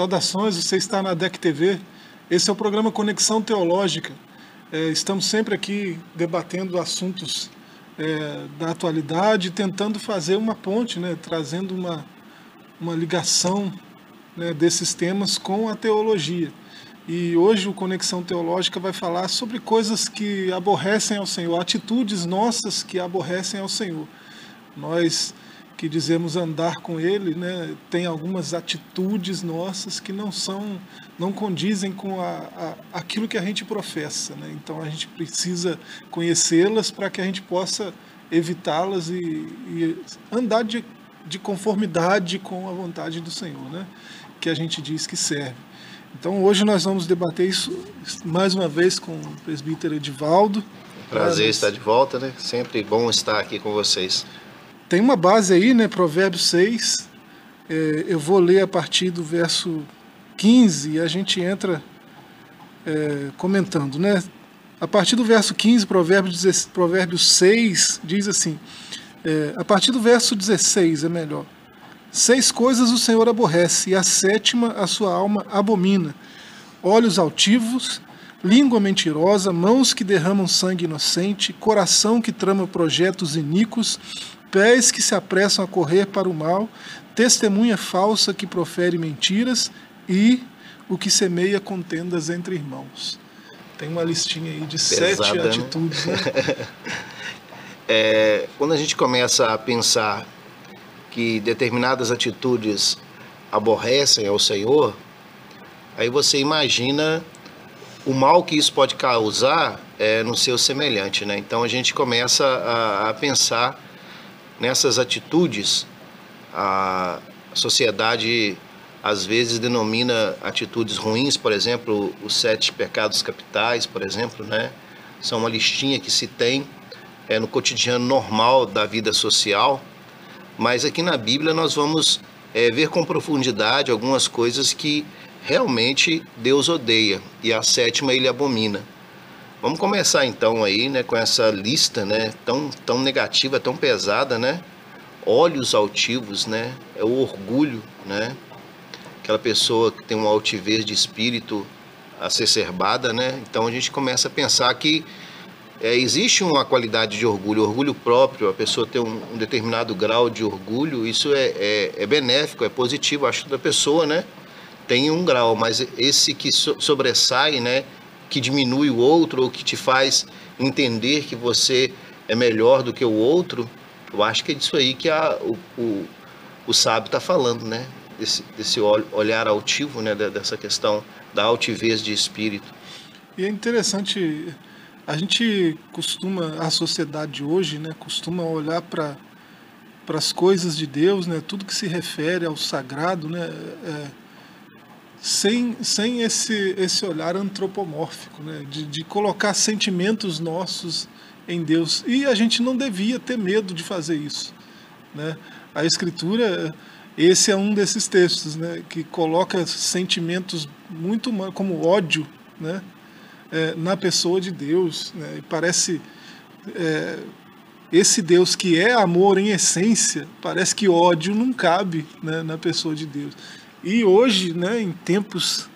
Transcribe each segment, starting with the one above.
Saudações, você está na DEC TV. Esse é o programa Conexão Teológica. É, estamos sempre aqui debatendo assuntos é, da atualidade, tentando fazer uma ponte, né, trazendo uma, uma ligação né, desses temas com a teologia. E hoje o Conexão Teológica vai falar sobre coisas que aborrecem ao Senhor, atitudes nossas que aborrecem ao Senhor. Nós que dizemos andar com Ele, né, tem algumas atitudes nossas que não são, não condizem com a, a aquilo que a gente professa. Né? Então a gente precisa conhecê-las para que a gente possa evitá-las e, e, andar de, de conformidade com a vontade do Senhor, né? que a gente diz que serve. Então hoje nós vamos debater isso mais uma vez com o presbítero Edivaldo. Prazer estar de volta, né? Sempre bom estar aqui com vocês. Tem uma base aí, né? Provérbios 6. É, eu vou ler a partir do verso 15 e a gente entra é, comentando, né? A partir do verso 15, Provérbios, Provérbios 6, diz assim: é, a partir do verso 16 é melhor. Seis coisas o Senhor aborrece, e a sétima a sua alma abomina: olhos altivos, língua mentirosa, mãos que derramam sangue inocente, coração que trama projetos iníquos, pés que se apressam a correr para o mal, testemunha falsa que profere mentiras e o que semeia contendas entre irmãos. Tem uma listinha aí de Pesada, sete né? atitudes. Né? é, quando a gente começa a pensar que determinadas atitudes aborrecem ao Senhor, aí você imagina o mal que isso pode causar é, no seu semelhante, né? Então a gente começa a, a pensar nessas atitudes, a sociedade às vezes denomina atitudes ruins, por exemplo, os sete pecados capitais, por exemplo, né? São uma listinha que se tem é, no cotidiano normal da vida social, mas aqui na Bíblia nós vamos é, ver com profundidade algumas coisas que realmente Deus odeia e a sétima ele abomina. Vamos começar então aí, né, com essa lista, né, tão tão negativa, tão pesada, né? Olhos altivos, né? É o orgulho, né? Aquela pessoa que tem uma altivez de espírito acerbada, né? Então a gente começa a pensar que é, existe uma qualidade de orgulho, orgulho próprio, a pessoa ter um, um determinado grau de orgulho, isso é, é, é, benéfico, é positivo, acho que da pessoa, né? Tem um grau, mas esse que so, sobressai, né? Que diminui o outro ou que te faz entender que você é melhor do que o outro, eu acho que é disso aí que a, o, o, o sábio está falando, né? Desse, desse olhar altivo, né? Dessa questão da altivez de espírito. E é interessante, a gente costuma, a sociedade hoje, né? Costuma olhar para para as coisas de Deus, né? Tudo que se refere ao sagrado, né? É, sem, sem esse, esse olhar antropomórfico, né? de, de colocar sentimentos nossos em Deus. E a gente não devia ter medo de fazer isso. Né? A Escritura, esse é um desses textos, né? que coloca sentimentos muito como ódio né? É, na pessoa de Deus. Né? E parece. É, esse Deus que é amor em essência, parece que ódio não cabe né, na pessoa de Deus. E hoje, né, em tempos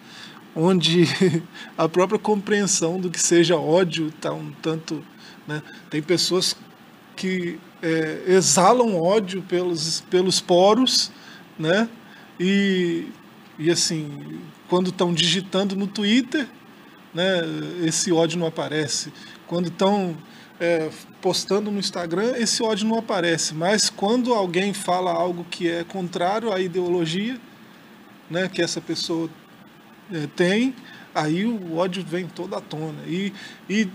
onde a própria compreensão do que seja ódio está um tanto. Né, tem pessoas que é, exalam ódio pelos, pelos poros, né, e, e assim, quando estão digitando no Twitter, né, esse ódio não aparece. Quando estão é, postando no Instagram, esse ódio não aparece. Mas quando alguém fala algo que é contrário à ideologia, né, que essa pessoa é, tem, aí o ódio vem toda à tona. E, e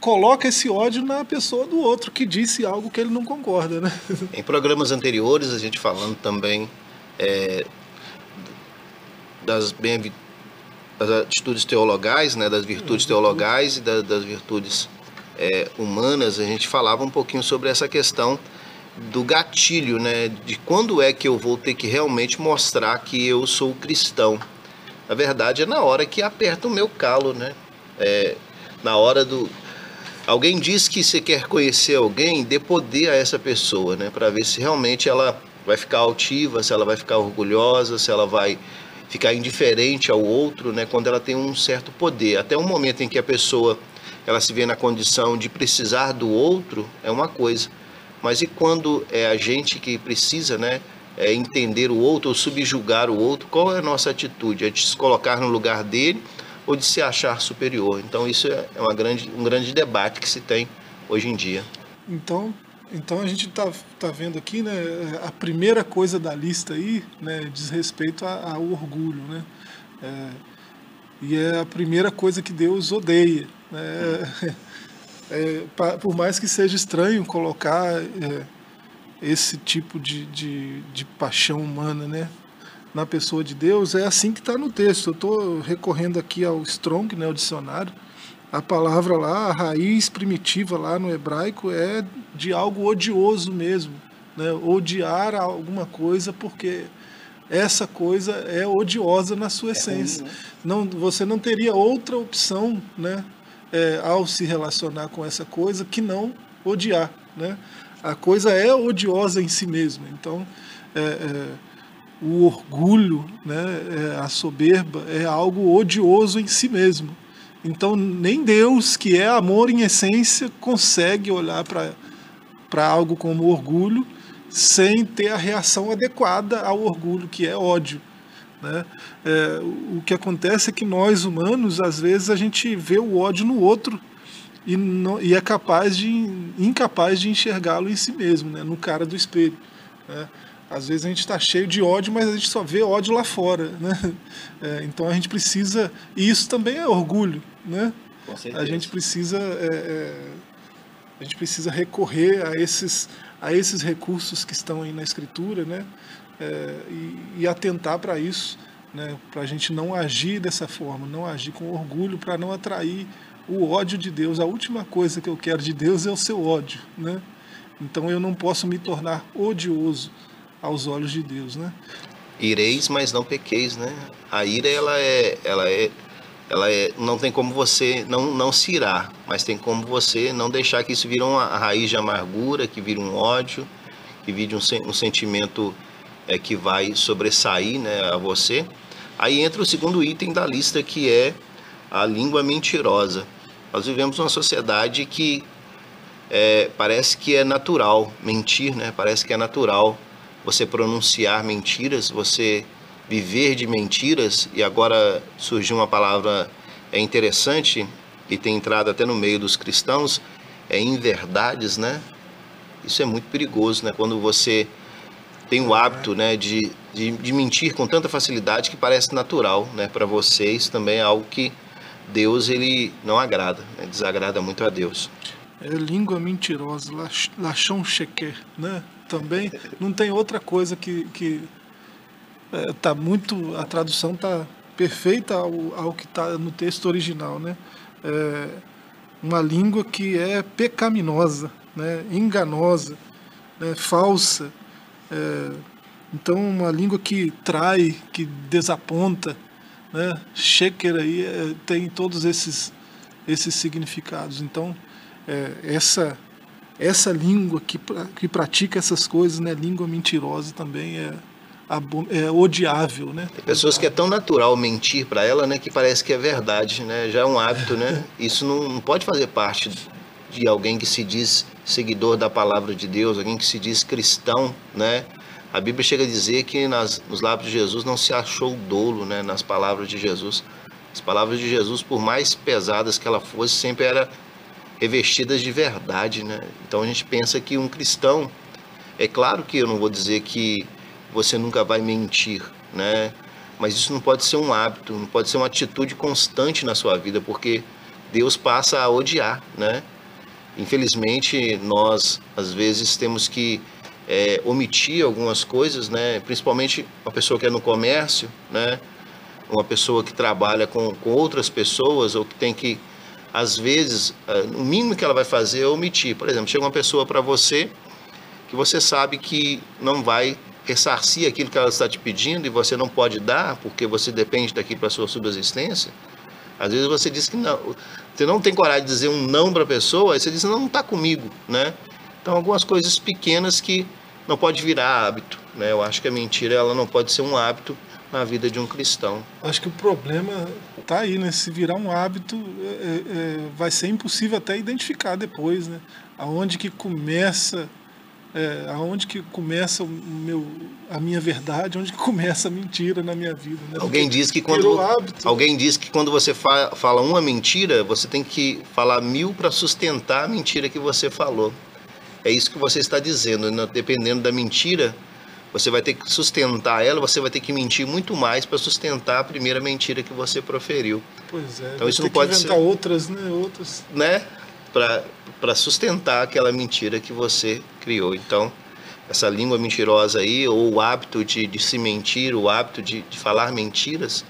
coloca esse ódio na pessoa do outro que disse algo que ele não concorda. Né? Em programas anteriores, a gente falando também é, das, bem, das atitudes teologais, né, das virtudes uhum. teologais e da, das virtudes é, humanas, a gente falava um pouquinho sobre essa questão do gatilho, né? De quando é que eu vou ter que realmente mostrar que eu sou cristão. Na verdade, é na hora que aperta o meu calo, né? É, na hora do. Alguém diz que você quer conhecer alguém, dê poder a essa pessoa, né? Para ver se realmente ela vai ficar altiva, se ela vai ficar orgulhosa, se ela vai ficar indiferente ao outro, né, quando ela tem um certo poder. Até um momento em que a pessoa ela se vê na condição de precisar do outro, é uma coisa. Mas e quando é a gente que precisa, né, é entender o outro ou subjugar o outro, qual é a nossa atitude? É de se colocar no lugar dele ou de se achar superior? Então isso é uma grande, um grande debate que se tem hoje em dia. Então, então a gente está tá vendo aqui, né, a primeira coisa da lista aí, né, diz respeito ao orgulho, né, é, e é a primeira coisa que Deus odeia, né, é, por mais que seja estranho colocar é, esse tipo de, de, de, paixão humana, né, na pessoa de Deus, é assim que está no texto. Eu estou recorrendo aqui ao Strong, né, o dicionário, a palavra lá, a raiz primitiva lá no hebraico é de algo odioso mesmo, né? odiar alguma coisa porque essa coisa é odiosa na sua é essência. Ruim, né? não, você não teria outra opção, né, é, ao se relacionar com essa coisa que não odiar, né? A coisa é odiosa em si mesma. Então, é, é, o orgulho, né, é, a soberba é algo odioso em si mesmo. Então, nem Deus, que é amor em essência, consegue olhar para algo como orgulho sem ter a reação adequada ao orgulho, que é ódio. Né? É, o que acontece é que nós humanos, às vezes, a gente vê o ódio no outro e, não, e é capaz de, incapaz de enxergá-lo em si mesmo, né? no cara do espelho. Né? Às vezes a gente está cheio de ódio, mas a gente só vê ódio lá fora. Né? É, então a gente precisa. E isso também é orgulho. Né? A gente precisa. É, é, a gente precisa recorrer a esses, a esses recursos que estão aí na escritura né? É, e, e atentar para isso, né? para a gente não agir dessa forma, não agir com orgulho, para não atrair o ódio de Deus. A última coisa que eu quero de Deus é o seu ódio. Né? Então eu não posso me tornar odioso aos olhos de Deus, né? Ireis, mas não pequeis, né? A ira ela é, ela é, ela é, não tem como você não não se irar, mas tem como você não deixar que isso vire uma raiz de amargura, que vire um ódio, que vire um, um sentimento é, que vai sobressair, né, a você. Aí entra o segundo item da lista que é a língua mentirosa. Nós vivemos uma sociedade que é, parece que é natural mentir, né? Parece que é natural você pronunciar mentiras, você viver de mentiras, e agora surgiu uma palavra é interessante e tem entrado até no meio dos cristãos, é inverdades, né? Isso é muito perigoso, né? Quando você tem o hábito, né, de, de, de mentir com tanta facilidade que parece natural, né? Para vocês também é algo que Deus ele não agrada, né? desagrada muito a Deus. É língua mentirosa, lachão chequer, né? também não tem outra coisa que que é, tá muito a tradução tá perfeita ao, ao que está no texto original, né? É uma língua que é pecaminosa, né? Enganosa, né? Falsa. É, então uma língua que trai, que desaponta, né? Sheker aí é, tem todos esses esses significados. Então é, essa essa língua que, que pratica essas coisas, né, língua mentirosa também é, é odiável, né? Tem pessoas que é tão natural mentir para ela, né, que parece que é verdade, né? Já é um hábito, né? Isso não, não pode fazer parte de alguém que se diz seguidor da palavra de Deus, alguém que se diz cristão, né? A Bíblia chega a dizer que nas, nos lábios de Jesus não se achou dolo, né? Nas palavras de Jesus. As palavras de Jesus, por mais pesadas que ela fosse, sempre era revestidas de verdade, né? Então a gente pensa que um cristão, é claro que eu não vou dizer que você nunca vai mentir, né? Mas isso não pode ser um hábito, não pode ser uma atitude constante na sua vida, porque Deus passa a odiar, né? Infelizmente, nós às vezes temos que é, omitir algumas coisas, né? Principalmente uma pessoa que é no comércio, né? Uma pessoa que trabalha com, com outras pessoas ou que tem que às vezes, eh, o mínimo que ela vai fazer é omitir. Por exemplo, chega uma pessoa para você que você sabe que não vai ressarcir aquilo que ela está te pedindo e você não pode dar porque você depende daquilo para sua subsistência. Às vezes você diz que não, você não tem coragem de dizer um não para a pessoa, aí você diz, não, não está comigo, né? Então, algumas coisas pequenas que não pode virar hábito, né? Eu acho que a mentira ela não pode ser um hábito na vida de um cristão. Acho que o problema está aí, né? Se virar um hábito, é, é, vai ser impossível até identificar depois, né? Aonde que começa, é, aonde que começa o meu, a minha verdade, onde que começa a mentira na minha vida. Né? Alguém diz que quando alguém diz que quando você fa fala uma mentira, você tem que falar mil para sustentar a mentira que você falou. É isso que você está dizendo. Né? Dependendo da mentira, você vai ter que sustentar ela, você vai ter que mentir muito mais para sustentar a primeira mentira que você proferiu. Pois é. Então isso não pode inventar ser outras, né? Outras. Né? Para sustentar aquela mentira que você criou. Então, essa língua mentirosa aí, ou o hábito de, de se mentir, o hábito de, de falar mentiras,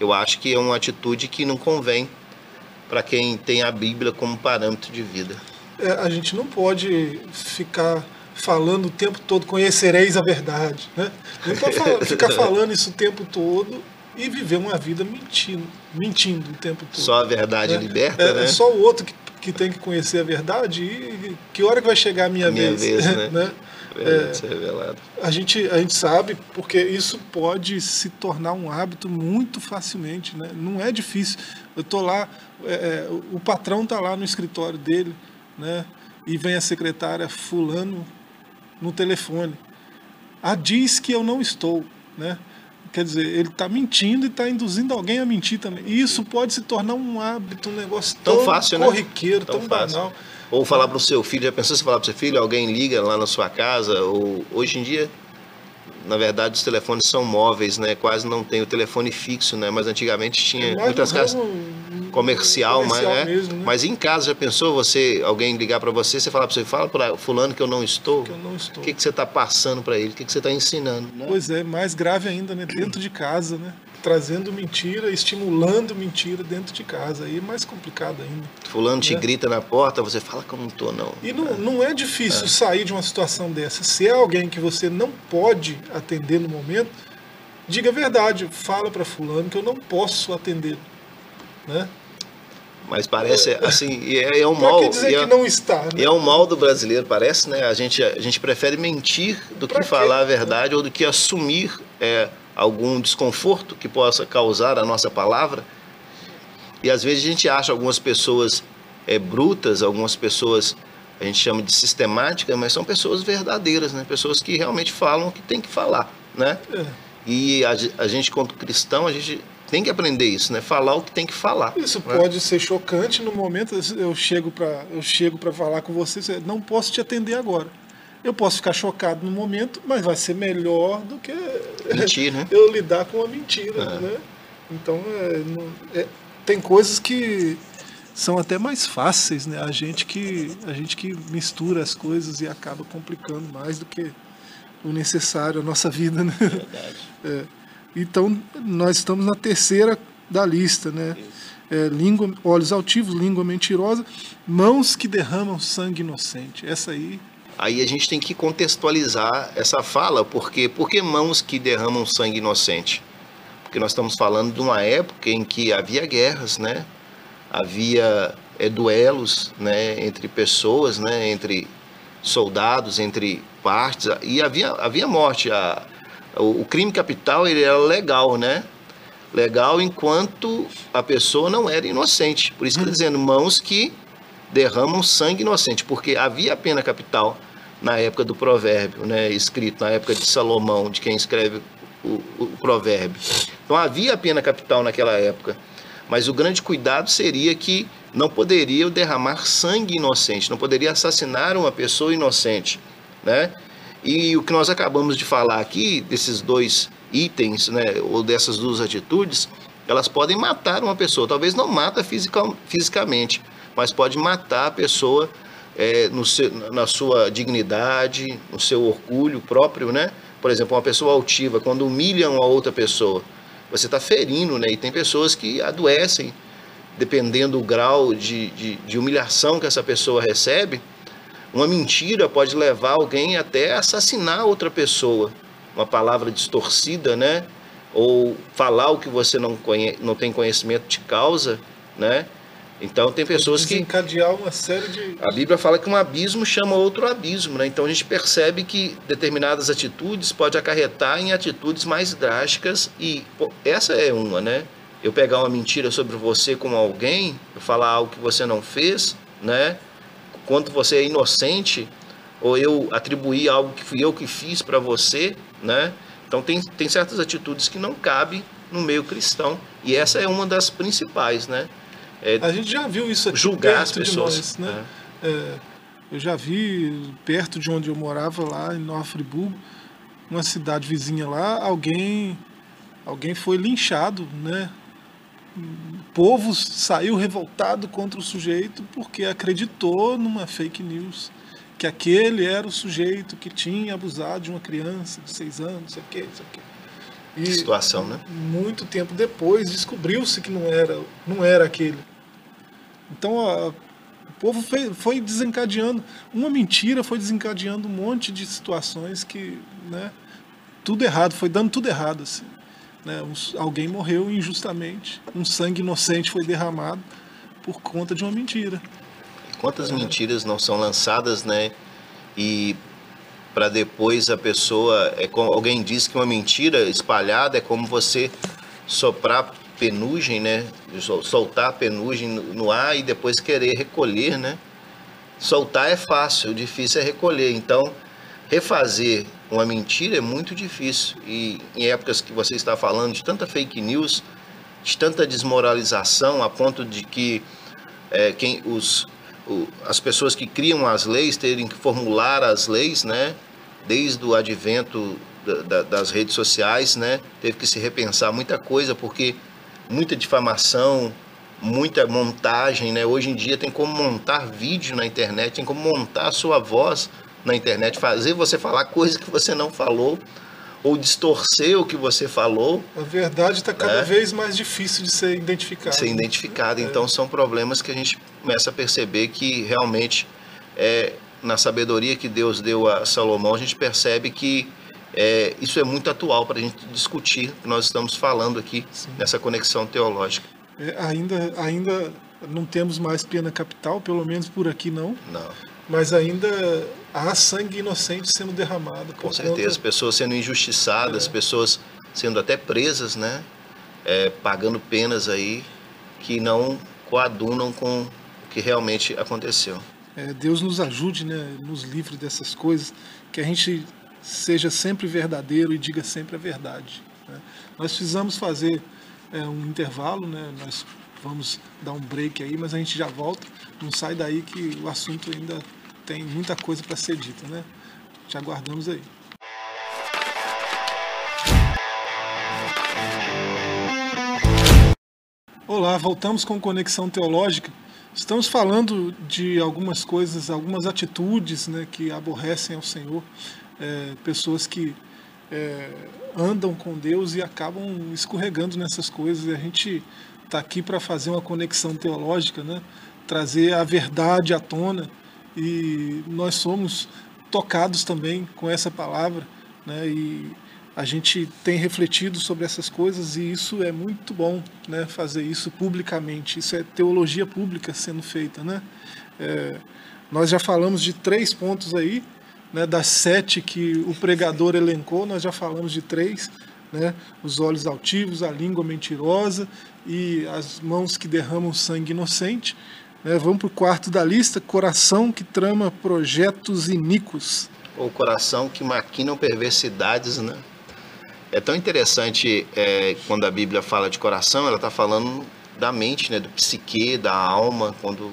eu acho que é uma atitude que não convém para quem tem a Bíblia como parâmetro de vida. É, a gente não pode ficar falando o tempo todo, conhecereis a verdade. Né? Não pode ficar falando isso o tempo todo e viver uma vida mentindo, mentindo o tempo todo. Só a verdade né? liberta, é, né? É só o outro que, que tem que conhecer a verdade e que hora que vai chegar a minha, a minha vez. vez né? né? É, revelado. A gente, a gente sabe porque isso pode se tornar um hábito muito facilmente, né? Não é difícil. Eu tô lá, é, é o patrão tá lá no escritório dele, né? E vem a secretária fulano no telefone. Ah, diz que eu não estou, né? Quer dizer, ele está mentindo e está induzindo alguém a mentir também. E isso pode se tornar um hábito, um negócio tão, tão fácil, né? corriqueiro, né? tão, tão fácil. banal. Ou falar para o seu filho, já pensou se falar para o seu filho, alguém liga lá na sua casa, ou hoje em dia, na verdade, os telefones são móveis, né? Quase não tem o telefone fixo, né? Mas antigamente tinha é muitas casas comercial, mas, comercial né? mesmo, né? mas em casa já pensou você alguém ligar para você, você falar para você, fala para fulano que eu não estou. Que eu não estou. O que, que você está passando para ele? O que, que você está ensinando? Né? Pois é, mais grave ainda, né? Dentro de casa, né? Trazendo mentira, estimulando mentira dentro de casa. Aí é mais complicado ainda. Fulano te né? grita na porta, você fala que eu não estou, não. E não, não é difícil é. sair de uma situação dessa. Se é alguém que você não pode atender no momento, diga a verdade. Fala para fulano que eu não posso atender. Né? Mas parece assim, é, é um mal. Quer dizer é, que não está. Né? É um mal do brasileiro, parece, né? A gente, a gente prefere mentir do pra que quê? falar a verdade ou do que assumir é, algum desconforto que possa causar a nossa palavra. E às vezes a gente acha algumas pessoas é, brutas, algumas pessoas a gente chama de sistemáticas, mas são pessoas verdadeiras, né? Pessoas que realmente falam o que tem que falar, né? É. E a, a gente, quanto cristão, a gente tem que aprender isso, né? Falar o que tem que falar. Isso né? pode ser chocante no momento. Eu chego para eu chego para falar com você, não posso te atender agora. Eu posso ficar chocado no momento, mas vai ser melhor do que Mentir, né? eu lidar com a mentira, é. né? Então é, é, tem coisas que são até mais fáceis, né? A gente que a gente que mistura as coisas e acaba complicando mais do que o necessário a nossa vida, né? Verdade. Então, nós estamos na terceira da lista, né? É, língua, olhos altivos, língua mentirosa, mãos que derramam sangue inocente. Essa aí. Aí a gente tem que contextualizar essa fala, porque por que mãos que derramam sangue inocente? Porque nós estamos falando de uma época em que havia guerras, né? Havia é, duelos, né? Entre pessoas, né? Entre soldados, entre partes, e havia, havia morte. A, o, crime capital ele era legal, né? Legal enquanto a pessoa não era inocente. Por isso que está dizendo mãos que derramam sangue inocente, porque havia a pena capital na época do provérbio, né? Escrito na época de Salomão, de quem escreve o, o provérbio. Então havia a pena capital naquela época. Mas o grande cuidado seria que não poderia derramar sangue inocente, não poderia assassinar uma pessoa inocente, né? E o que nós acabamos de falar aqui, desses dois itens, né, ou dessas duas atitudes, elas podem matar uma pessoa. Talvez não mata fisica, fisicamente, mas pode matar a pessoa é, seu, na sua dignidade, no seu orgulho próprio, né? Por exemplo, uma pessoa altiva, quando humilha uma outra pessoa, você está ferindo, né? E tem pessoas que adoecem, dependendo do grau de, de, de humilhação que essa pessoa recebe, uma mentira pode levar alguém até assassinar outra pessoa. Uma palavra distorcida, né? Ou falar o que você não, conhe... não tem conhecimento de causa, né? Então tem pessoas que desencadear uma série de a Bíblia fala que um abismo chama outro abismo, né? Então a gente percebe que determinadas atitudes pode acarretar em atitudes mais drásticas e pô, essa é uma, né? Eu pegar uma mentira sobre você com alguém, eu falar algo que você não fez, né? Quando você é inocente, ou eu atribuir algo que fui eu que fiz para você, né? Então tem, tem certas atitudes que não cabem no meio cristão e essa é uma das principais, né? É, a gente já viu isso aqui julgar as pessoas, nós, né? É. É, eu já vi perto de onde eu morava lá em Nova Friburgo, uma cidade vizinha lá, alguém alguém foi linchado, né? O povo saiu revoltado contra o sujeito porque acreditou numa fake news que aquele era o sujeito que tinha abusado de uma criança de seis anos, sei o quê, sei o quê. E situação, né? Muito tempo depois descobriu-se que não era, não era aquele. Então a, o povo foi, foi, desencadeando uma mentira, foi desencadeando um monte de situações que, né? Tudo errado, foi dando tudo errado assim. Né? Um, alguém morreu injustamente, um sangue inocente foi derramado por conta de uma mentira. Quantas é. mentiras não são lançadas, né? E para depois a pessoa, é como alguém diz que uma mentira espalhada é como você soprar penugem, né? Soltar penugem no ar e depois querer recolher, né? Soltar é fácil, o difícil é recolher. Então, refazer uma mentira é muito difícil. E em épocas que você está falando de tanta fake news, de tanta desmoralização, a ponto de que é, quem os as pessoas que criam as leis terem que formular as leis, né? Desde o advento da, da, das redes sociais, né? Teve que se repensar muita coisa porque muita difamação, muita montagem, né? Hoje em dia tem como montar vídeo na internet, tem como montar a sua voz na internet, fazer você falar coisas que você não falou ou distorcer o que você falou. A verdade está cada né? vez mais difícil de ser identificada. Ser identificada. É. Então são problemas que a gente começa a perceber que realmente é, na sabedoria que Deus deu a Salomão, a gente percebe que é, isso é muito atual para a gente discutir o que nós estamos falando aqui Sim. nessa conexão teológica. É, ainda, ainda não temos mais pena capital, pelo menos por aqui não. Não. Mas ainda há sangue inocente sendo derramado. Com certeza, conta... pessoas sendo injustiçadas, é. pessoas sendo até presas, né? É, pagando penas aí que não coadunam com o que realmente aconteceu. É, Deus nos ajude, né? Nos livre dessas coisas, que a gente seja sempre verdadeiro e diga sempre a verdade. Né? Nós precisamos fazer é, um intervalo, né? Nós vamos dar um break aí, mas a gente já volta. Não sai daí que o assunto ainda tem muita coisa para ser dita, né? Te aguardamos aí. Olá, voltamos com Conexão Teológica. Estamos falando de algumas coisas, algumas atitudes né, que aborrecem ao Senhor, é, pessoas que é, andam com Deus e acabam escorregando nessas coisas. E a gente está aqui para fazer uma conexão teológica, né, trazer a verdade à tona e nós somos tocados também com essa palavra, né? E a gente tem refletido sobre essas coisas e isso é muito bom, né? Fazer isso publicamente, isso é teologia pública sendo feita, né? É, nós já falamos de três pontos aí, né? Das sete que o pregador elencou, nós já falamos de três, né? Os olhos altivos, a língua mentirosa e as mãos que derramam sangue inocente. É, vamos para o quarto da lista: coração que trama projetos iníquos. O coração que maquina perversidades, né? É tão interessante é, quando a Bíblia fala de coração, ela está falando da mente, né, do psique, da alma. Quando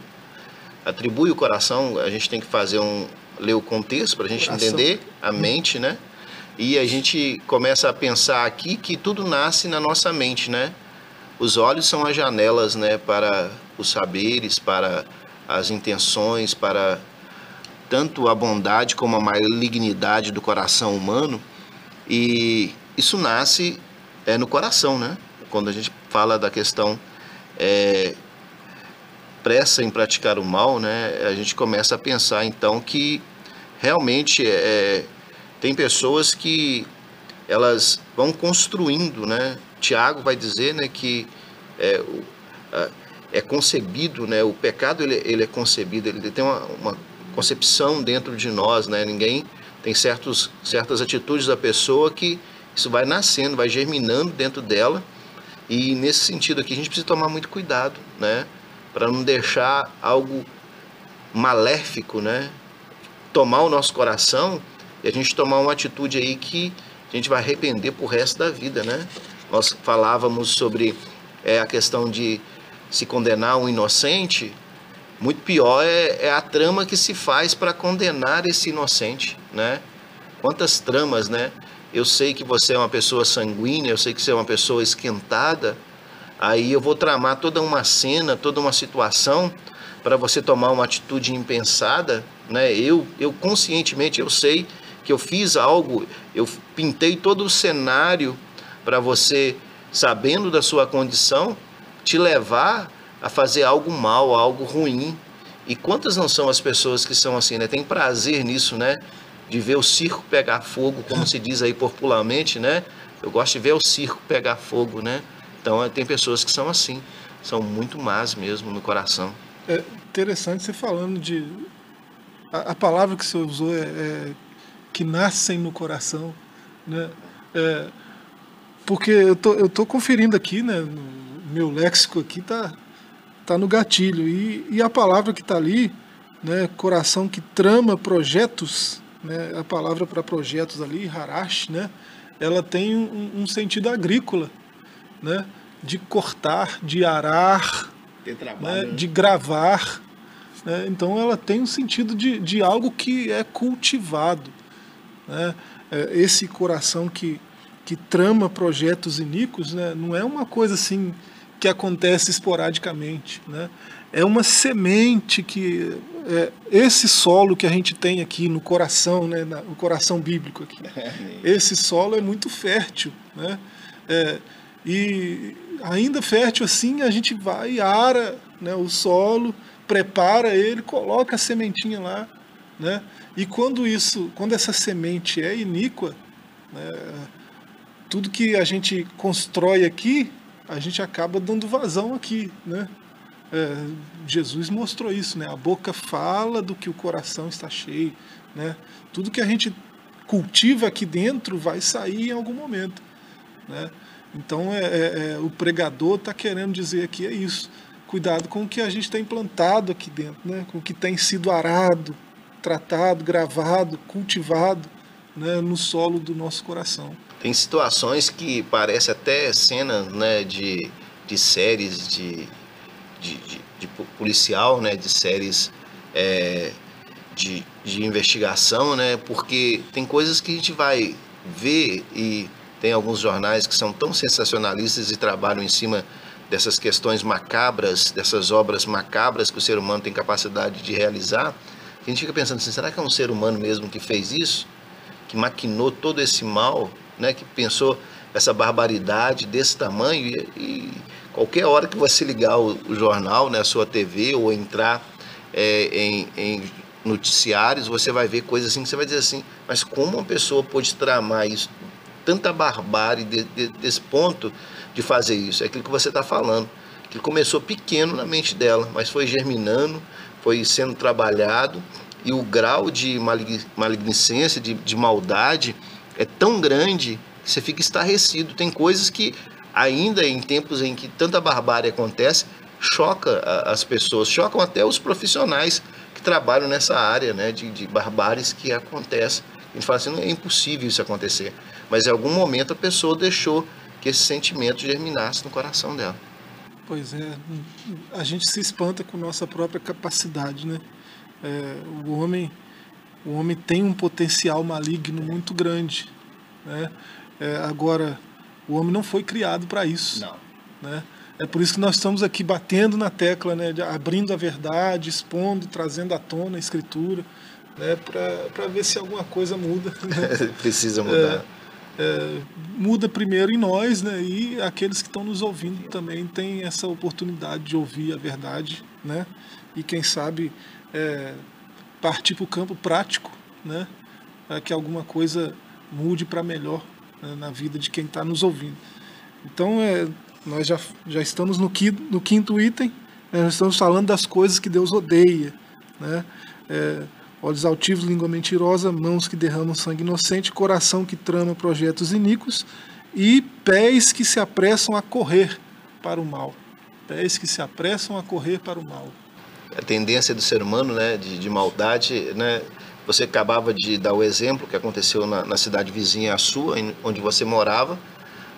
atribui o coração, a gente tem que fazer um ler o contexto para a gente coração. entender a mente, né? E a gente começa a pensar aqui que tudo nasce na nossa mente, né? Os olhos são as janelas, né, para os saberes, para as intenções, para tanto a bondade como a malignidade do coração humano. E isso nasce é, no coração, né? Quando a gente fala da questão é, pressa em praticar o mal, né? A gente começa a pensar então que realmente é, tem pessoas que elas vão construindo, né? Tiago vai dizer, né, que é, é concebido, né? O pecado ele, ele é concebido, ele tem uma, uma concepção dentro de nós, né? Ninguém tem certos, certas atitudes da pessoa que isso vai nascendo, vai germinando dentro dela. E nesse sentido aqui a gente precisa tomar muito cuidado, né? Para não deixar algo maléfico, né? Tomar o nosso coração e a gente tomar uma atitude aí que a gente vai arrepender pro resto da vida, né? Nós falávamos sobre é, a questão de se condenar um inocente, muito pior é, é a trama que se faz para condenar esse inocente, né? Quantas tramas, né? Eu sei que você é uma pessoa sanguínea, eu sei que você é uma pessoa esquentada, aí eu vou tramar toda uma cena, toda uma situação para você tomar uma atitude impensada, né? Eu, eu conscientemente eu sei que eu fiz algo, eu pintei todo o cenário para você, sabendo da sua condição, te levar a fazer algo mal, algo ruim. E quantas não são as pessoas que são assim, né? Tem prazer nisso, né? De ver o circo pegar fogo, como se diz aí popularmente, né? Eu gosto de ver o circo pegar fogo, né? Então tem pessoas que são assim, são muito más mesmo no coração. É interessante você falando de. A, a palavra que você usou é, é, que nascem no coração, né? É, porque eu tô, eu tô conferindo aqui, né? No meu léxico aqui tá, tá no gatilho. E, e a palavra que está ali, né? Coração que trama projetos, né? A palavra para projetos ali, harash, né? Ela tem um, um sentido agrícola, né? De cortar, de arar, né? de gravar. Né? Então ela tem um sentido de, de algo que é cultivado. Né? É, esse coração que, que trama projetos iníquos né? não é uma coisa assim que acontece esporadicamente. Né? É uma semente que. É, esse solo que a gente tem aqui no coração, né, no coração bíblico aqui, esse solo é muito fértil. Né? É, e ainda fértil assim, a gente vai, ara né, o solo, prepara ele, coloca a sementinha lá. Né? E quando isso, quando essa semente é iníqua, né, tudo que a gente constrói aqui, a gente acaba dando vazão aqui, né? É, Jesus mostrou isso, né? A boca fala do que o coração está cheio, né? Tudo que a gente cultiva aqui dentro vai sair em algum momento, né? Então é, é, é o pregador está querendo dizer aqui é isso. Cuidado com o que a gente tem plantado aqui dentro, né? Com o que tem sido arado, tratado, gravado, cultivado, né? No solo do nosso coração. Tem situações que parece até cenas né, de, de séries de, de, de, de policial, né, de séries é, de, de investigação, né, porque tem coisas que a gente vai ver e tem alguns jornais que são tão sensacionalistas e trabalham em cima dessas questões macabras, dessas obras macabras que o ser humano tem capacidade de realizar, a gente fica pensando assim, será que é um ser humano mesmo que fez isso? Que maquinou todo esse mal? Né, que pensou essa barbaridade desse tamanho e, e qualquer hora que você ligar o, o, jornal, né, a sua TV ou entrar é, em, em, noticiários, você vai ver coisas assim que você vai dizer assim, mas como uma pessoa pode tramar isso, tanta barbárie de, de, desse ponto de fazer isso? É aquilo que você está falando, que começou pequeno na mente dela, mas foi germinando, foi sendo trabalhado e o grau de malignicência, de, de maldade, é tão grande que você fica estarrecido. Tem coisas que, ainda em tempos em que tanta barbárie acontece, choca as pessoas, chocam até os profissionais que trabalham nessa área né, de, de barbáries que acontece. A gente fala assim, é impossível isso acontecer. Mas em algum momento a pessoa deixou que esse sentimento germinasse no coração dela. Pois é, a gente se espanta com nossa própria capacidade, né? É, o homem o homem tem um potencial maligno muito grande. Né? É, agora, o homem não foi criado para isso. Não. Né? É por isso que nós estamos aqui batendo na tecla, né? abrindo a verdade, expondo, trazendo à tona a escritura, né? para ver se alguma coisa muda. Né? Precisa mudar. É, é, muda primeiro em nós, né? E aqueles que estão nos ouvindo também têm essa oportunidade de ouvir a verdade, né? E quem sabe é, partir para o campo prático, né? Para que alguma coisa mude para melhor né? na vida de quem está nos ouvindo. Então, é, nós já, já estamos no quinto, no quinto item, Né? Nós estamos falando das coisas que Deus odeia. Né? É, olhos altivos, língua mentirosa, mãos que derramam sangue inocente, coração que trama projetos iníquos e pés que se apressam a correr para o mal. Pés que se apressam a correr para o mal. A tendência do ser humano, né, de, de maldade, né, você acabava de dar o exemplo que aconteceu na, na cidade vizinha à sua, em, onde você morava,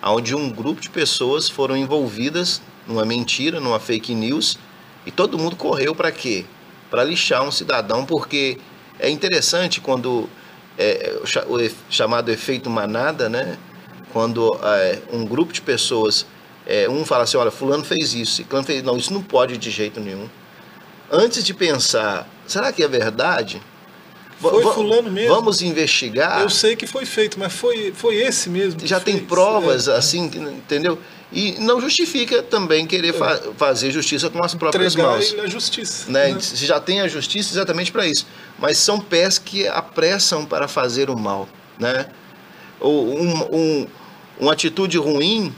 onde um grupo de pessoas foram envolvidas numa mentira, numa fake news, e todo mundo correu para quê? Para lixar um cidadão, porque é interessante quando é, o chamado efeito manada, né? Quando é, um grupo de pessoas, é, um fala assim, olha, fulano fez isso, e fez, não, isso não pode de jeito nenhum. Antes de pensar, será que é verdade? Foi fulano mesmo. Vamos investigar. Eu sei que foi feito, mas foi, foi esse mesmo. Já tem fez. provas, é. assim, entendeu? E não justifica também querer fa é. fazer justiça com as próprias Entregar mãos. a justiça. Né? né? Se já tem a justiça exatamente para isso. Mas são pés que apressam para fazer o mal. Né? Ou um, um, uma atitude ruim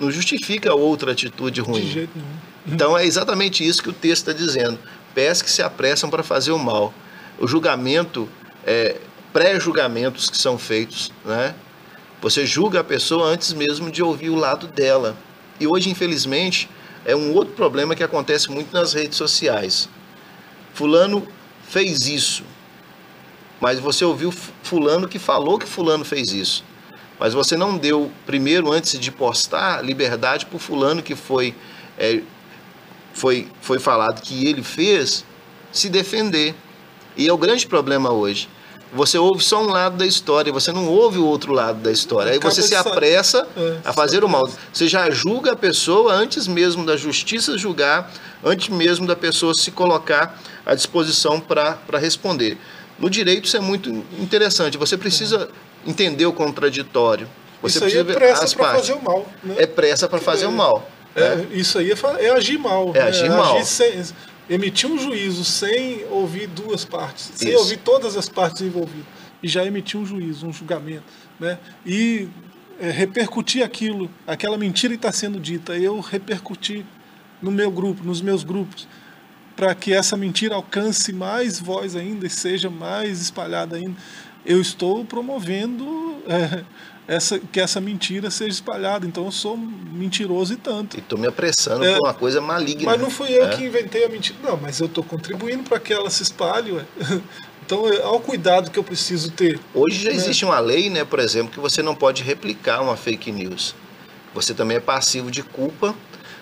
não justifica outra atitude ruim. De jeito nenhum. Então é exatamente isso que o texto está dizendo. Pés que se apressam para fazer o mal. O julgamento, é, pré-julgamentos que são feitos, né? Você julga a pessoa antes mesmo de ouvir o lado dela. E hoje, infelizmente, é um outro problema que acontece muito nas redes sociais. Fulano fez isso, mas você ouviu Fulano que falou que Fulano fez isso. Mas você não deu, primeiro, antes de postar, liberdade para Fulano que foi, é, foi, foi falado que ele fez se defender. E é o grande problema hoje. Você ouve só um lado da história, você não ouve o outro lado da história. Aí você se apressa é, a fazer o mal. Você já julga a pessoa antes mesmo da justiça julgar, antes mesmo da pessoa se colocar à disposição para responder. No direito isso é muito interessante. Você precisa entender o contraditório. Você isso aí é pressa para fazer o mal. Né? É pressa para fazer é, o mal. É, né? Isso aí é, é agir mal. É né? agir mal. Agir sem, emitiu um juízo sem ouvir duas partes, sem Isso. ouvir todas as partes envolvidas, e já emitiu um juízo, um julgamento, né? E é, repercutir aquilo, aquela mentira que está sendo dita, eu repercutir no meu grupo, nos meus grupos, para que essa mentira alcance mais voz ainda e seja mais espalhada ainda. Eu estou promovendo é, essa, que essa mentira seja espalhada. Então eu sou mentiroso e tanto. E estou me apressando é, por uma coisa maligna. Mas não fui eu é. que inventei a mentira. Não, mas eu estou contribuindo para que ela se espalhe. Ué. Então, ao cuidado que eu preciso ter. Hoje já né? existe uma lei, né, por exemplo, que você não pode replicar uma fake news. Você também é passivo de culpa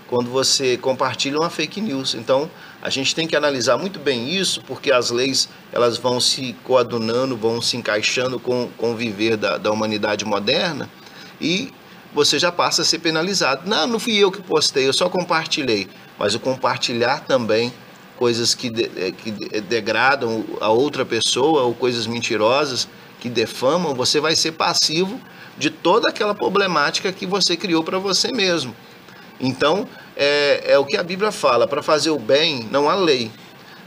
quando você compartilha uma fake news. Então, a gente tem que analisar muito bem isso, porque as leis elas vão se coadunando, vão se encaixando com, com o viver da, da humanidade moderna e você já passa a ser penalizado. Não, não fui eu que postei, eu só compartilhei. Mas o compartilhar também coisas que, de, é, que degradam a outra pessoa ou coisas mentirosas que defamam, você vai ser passivo de toda aquela problemática que você criou para você mesmo. Então, é, é o que a Bíblia fala: para fazer o bem não há lei,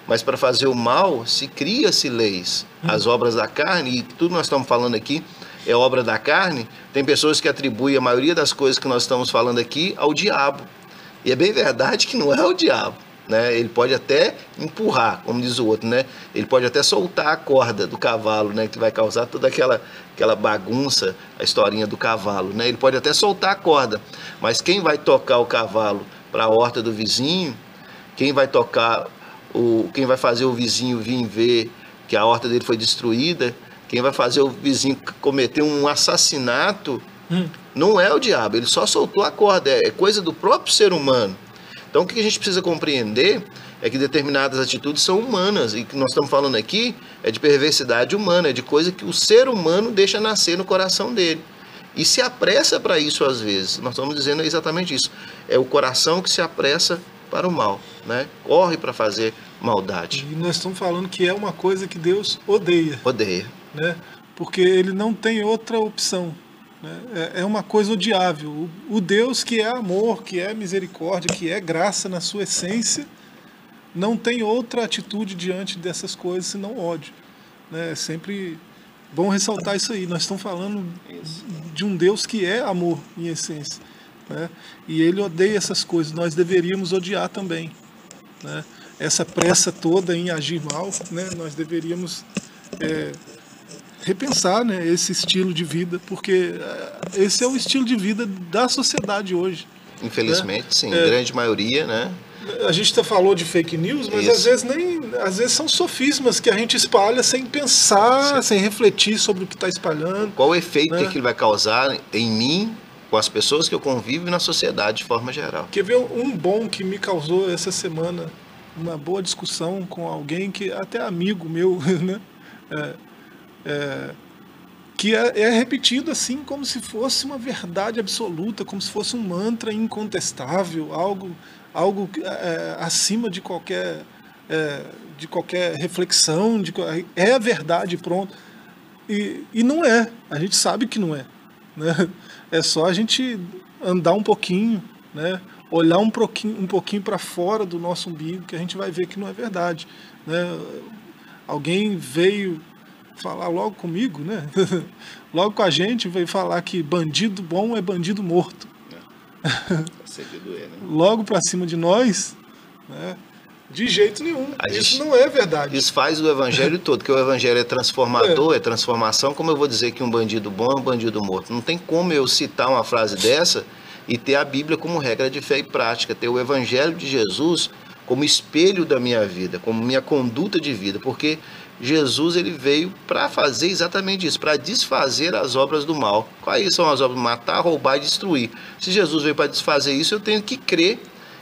mas para fazer o mal se cria-se leis. Hum. As obras da carne, e tudo nós estamos falando aqui é obra da carne, tem pessoas que atribuem a maioria das coisas que nós estamos falando aqui ao diabo. E é bem verdade que não é o diabo. Né? Ele pode até empurrar, como diz o outro, né? Ele pode até soltar a corda do cavalo, né? Que vai causar toda aquela, aquela bagunça, a historinha do cavalo, né? Ele pode até soltar a corda, mas quem vai tocar o cavalo para a horta do vizinho, quem vai tocar o, quem vai fazer o vizinho vir ver que a horta dele foi destruída, quem vai fazer o vizinho cometer um assassinato, hum. não é o diabo. Ele só soltou a corda, é coisa do próprio ser humano. Então, o que a gente precisa compreender é que determinadas atitudes são humanas e que nós estamos falando aqui é de perversidade humana, é de coisa que o ser humano deixa nascer no coração dele e se apressa para isso às vezes. Nós estamos dizendo exatamente isso. É o coração que se apressa para o mal, né? Corre para fazer maldade. E nós estamos falando que é uma coisa que Deus odeia. Odeia. Né? Porque ele não tem outra opção. Né? É, é uma coisa odiável. O Deus que é amor, que é misericórdia, que é graça na sua essência, não tem outra atitude diante dessas coisas senão ódio. Né? É sempre bom ressaltar isso aí. Nós estamos falando de um Deus que é amor em essência. Né? E ele odeia essas coisas. Nós deveríamos odiar também. né? essa pressa toda em agir mal, né? nós deveríamos é, repensar né, esse estilo de vida, porque é, esse é o estilo de vida da sociedade hoje. Infelizmente, né? sim, é, grande maioria, né? A gente até falou de fake news, mas Isso. às vezes nem, às vezes são sofismas que a gente espalha sem pensar, sim. sem refletir sobre o que está espalhando. Qual o efeito né? que aquilo vai causar em mim, com as pessoas que eu convivo e na sociedade de forma geral? Quer ver um bom que me causou essa semana uma boa discussão com alguém que até amigo meu, né? É, é, que é, é, repetido assim como se fosse uma verdade absoluta, como se fosse um mantra incontestável, algo, algo é, acima de qualquer, é, de qualquer reflexão, de, é a verdade, pronto. E, e não é, a gente sabe que não é. Né? É só a gente andar um pouquinho, né? olhar um pouquinho, um pouquinho para fora do nosso umbigo, que a gente vai ver que não é verdade. Né? Alguém veio falar logo comigo, né? logo com a gente, veio falar que bandido bom é bandido morto. É. Doer, né? logo para cima de nós, né? De jeito nenhum. Isso não é verdade. Isso faz o evangelho todo, que o evangelho é transformador, é. é. transformação. Como eu vou dizer que um bandido bom é um bandido morto? Não tem como eu citar uma frase dessa e ter a Bíblia como regra de fé e prática, ter o Evangelho de Jesus como espelho da minha vida, como minha conduta de vida, porque Jesus ele veio para fazer exatamente isso, para desfazer as obras do mal. Quais são as obras? Matar, roubar e destruir. Se Jesus veio para desfazer isso, eu tenho que crer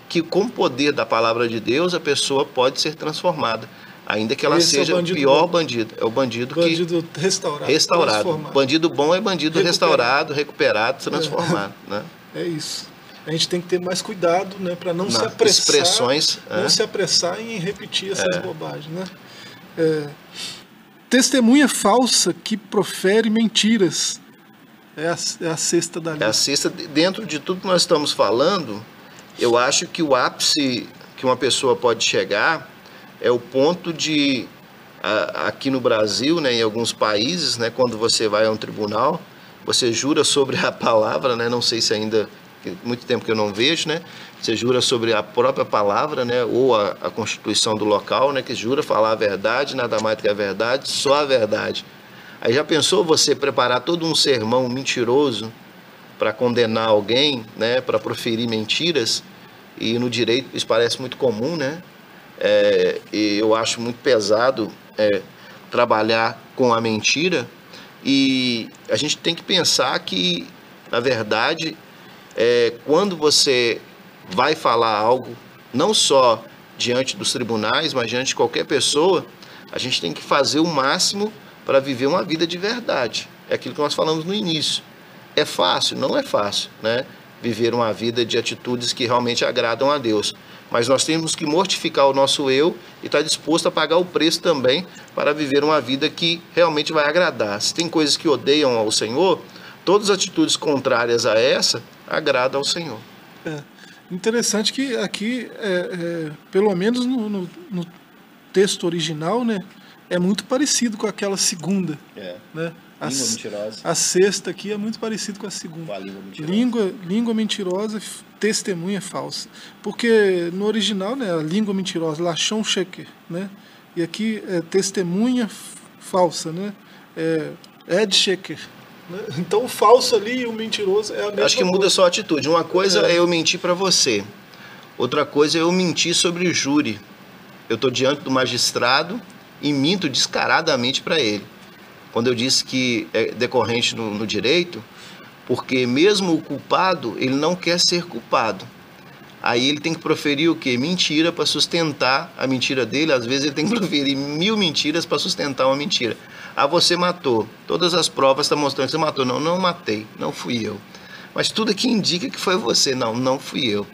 que com o poder da palavra de Deus a pessoa pode ser transformada. Ainda que ela Esse seja é o, o pior bom. bandido. É o bandido, bandido que. Restaurado. Restaurado. Bandido bom é bandido recuperado. restaurado, recuperado, transformado. É. Né? É isso. A gente tem que ter mais cuidado, né, para não, não, se apressar, expressões, não é. se apressar em repetir essas é. bobagens, né? É, testemunha falsa que profere mentiras. É a, é a sexta da lista. É a sexta. Dentro de tudo que nós estamos falando, eu acho que o ápice que uma pessoa pode chegar é o ponto de aqui no Brasil, né, em alguns países, né, quando você vai a um tribunal, você jura sobre a palavra, né? Não sei se ainda muito tempo que eu não vejo, né? Você jura sobre a própria palavra, né? Ou a, a constituição do local, né? Que jura falar a verdade, nada mais do que a verdade, só a verdade. Aí já pensou você preparar todo um sermão mentiroso para condenar alguém, né? Para proferir mentiras? E no direito isso parece muito comum, né? É, e eu acho muito pesado é, trabalhar com a mentira e a gente tem que pensar que, na verdade, é, quando você vai falar algo, não só diante dos tribunais, mas diante de qualquer pessoa, a gente tem que fazer o máximo para viver uma vida de verdade. É aquilo que nós falamos no início. É fácil? Não é fácil, né? Viver uma vida de atitudes que realmente agradam a Deus mas nós temos que mortificar o nosso eu e estar tá disposto a pagar o preço também para viver uma vida que realmente vai agradar. Se tem coisas que odeiam ao Senhor, todas as atitudes contrárias a essa agradam ao Senhor. É. Interessante que aqui, é, é, pelo menos no, no, no, texto original, né, é muito parecido com aquela segunda. É. Né? A, língua mentirosa. A sexta aqui é muito parecido com a segunda. a língua mentirosa. Língua, língua mentirosa, testemunha falsa. Porque no original, né, a língua mentirosa, lachon sheker, né? E aqui é testemunha falsa, né? É ed sheker. Então o falso ali e o mentiroso é a mesma Acho que coisa. muda só a atitude. Uma coisa é, é eu mentir para você. Outra coisa é eu mentir sobre o júri. Eu estou diante do magistrado e minto descaradamente para ele quando eu disse que é decorrente no, no direito, porque mesmo o culpado, ele não quer ser culpado. Aí ele tem que proferir o quê? Mentira para sustentar a mentira dele. Às vezes ele tem que proferir mil mentiras para sustentar uma mentira. Ah, você matou. Todas as provas estão mostrando que você matou. Não, não matei. Não fui eu. Mas tudo aqui indica que foi você. Não, não fui eu.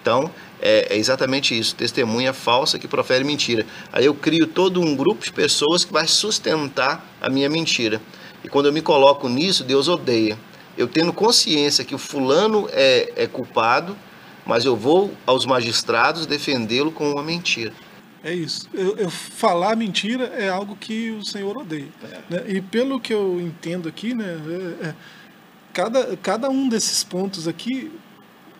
Então, é, é, exatamente isso, testemunha falsa que profere mentira. Aí eu crio todo um grupo de pessoas que vai sustentar a minha mentira. E quando eu me coloco nisso, Deus odeia. Eu tendo consciência que o fulano é, é culpado, mas eu vou aos magistrados defendê-lo com uma mentira. É isso. Eu, eu, falar mentira é algo que o Senhor odeia. É. Né? E pelo que eu entendo aqui, né, é, é, cada, cada um desses pontos aqui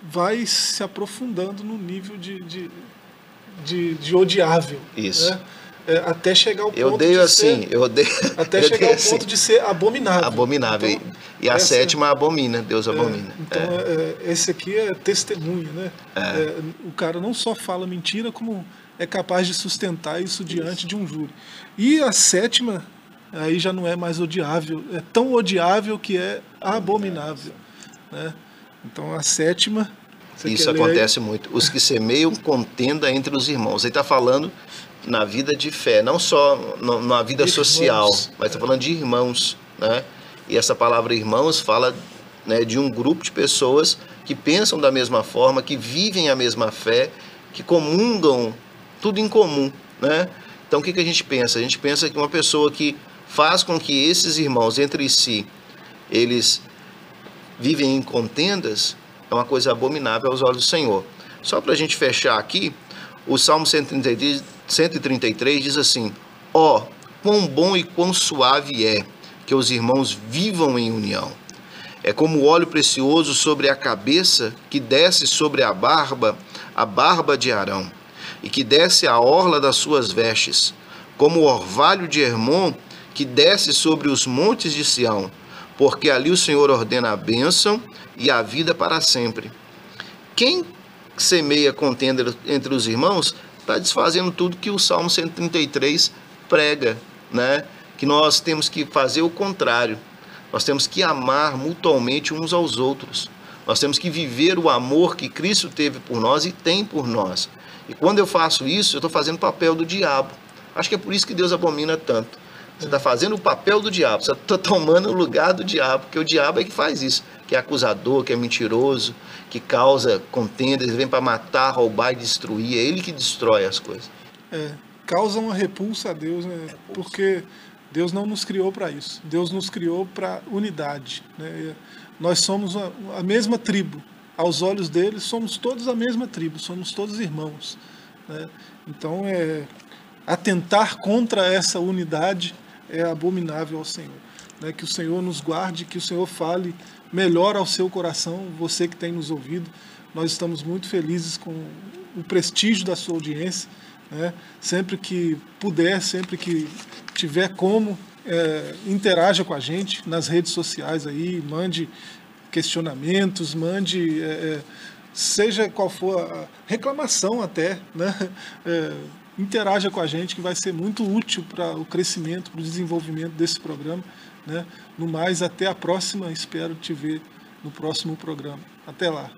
vai se aprofundando no nível de, de, de, de odiável. Isso. Né? É, até chegar ao ponto Eu odeio de assim, ser, eu odeio. até eu chegar ao assim. ponto de ser abominável. Abominável. Então, e a essa- sétima abomina, Deus abomina. Então, É. é, esse aqui é testemunha, né? É, o cara não só fala mentira, como é capaz de sustentar isso diante de um júri. E a sétima, aí já não é mais odiável, é tão odiável que é abominável, né? Então, a sétima... Isso acontece muito. Os que semeiam contenda entre os irmãos. Ele está falando na vida de fé, não só no- na vida Irmãos. social, mas está falando de irmãos, né? E essa palavra irmãos fala né, de um grupo de pessoas que pensam da mesma forma, que vivem a mesma fé, que comungam tudo em comum, né? Então o que, que a gente pensa? A gente pensa que uma pessoa que faz com que esses irmãos entre si eles vivem em contendas é uma coisa abominável aos olhos do Senhor. Só para a gente fechar aqui, o Salmo 133, 133 diz assim: Ó, oh, quão bom e quão suave é que os irmãos vivam em união. É como óleo precioso sobre a cabeça que desce sobre a barba, a barba de Arão, e que desce a orla das suas vestes, como o orvalho de Hermon que desce sobre os montes de Sião, porque ali o Senhor ordena a bênção e a vida para sempre. Quem semeia contenda entre os irmãos está desfazendo tudo que o Salmo 133 prega, né? Que nós temos que fazer o contrário. Nós temos que amar mutuamente uns aos outros. Nós temos que viver o amor que Cristo teve por nós e tem por nós. E quando eu faço isso, eu estou fazendo o papel do diabo. Acho que é por isso que Deus abomina tanto. Você está fazendo o papel do diabo, você está tomando o lugar do diabo, porque o diabo é que faz isso, que é acusador, que é mentiroso, que causa contendas, ele vem para matar, roubar e destruir, é ele que destrói as coisas. É, causa uma repulsa a Deus, né? Porque Deus não nos criou para isso. Deus nos criou para unidade. Né? Nós somos a, a, mesma tribo. Aos olhos dele, somos todos a mesma tribo, somos todos irmãos. Né? Então, é, atentar contra essa unidade é abominável ao Senhor. Né? Que o Senhor nos guarde, que o Senhor fale melhor ao seu coração, você que tem nos ouvido. Nós estamos muito felizes com o prestígio da sua audiência. Né? Sempre que puder, sempre que tiver como, é, interaja com a gente nas redes sociais aí, mande questionamentos, mande é, seja qual for a reclamação até, né? É, interaja com a gente que vai ser muito útil para o crescimento, para o desenvolvimento desse programa. Né? No mais, até a próxima. Espero te ver no próximo programa. Até lá.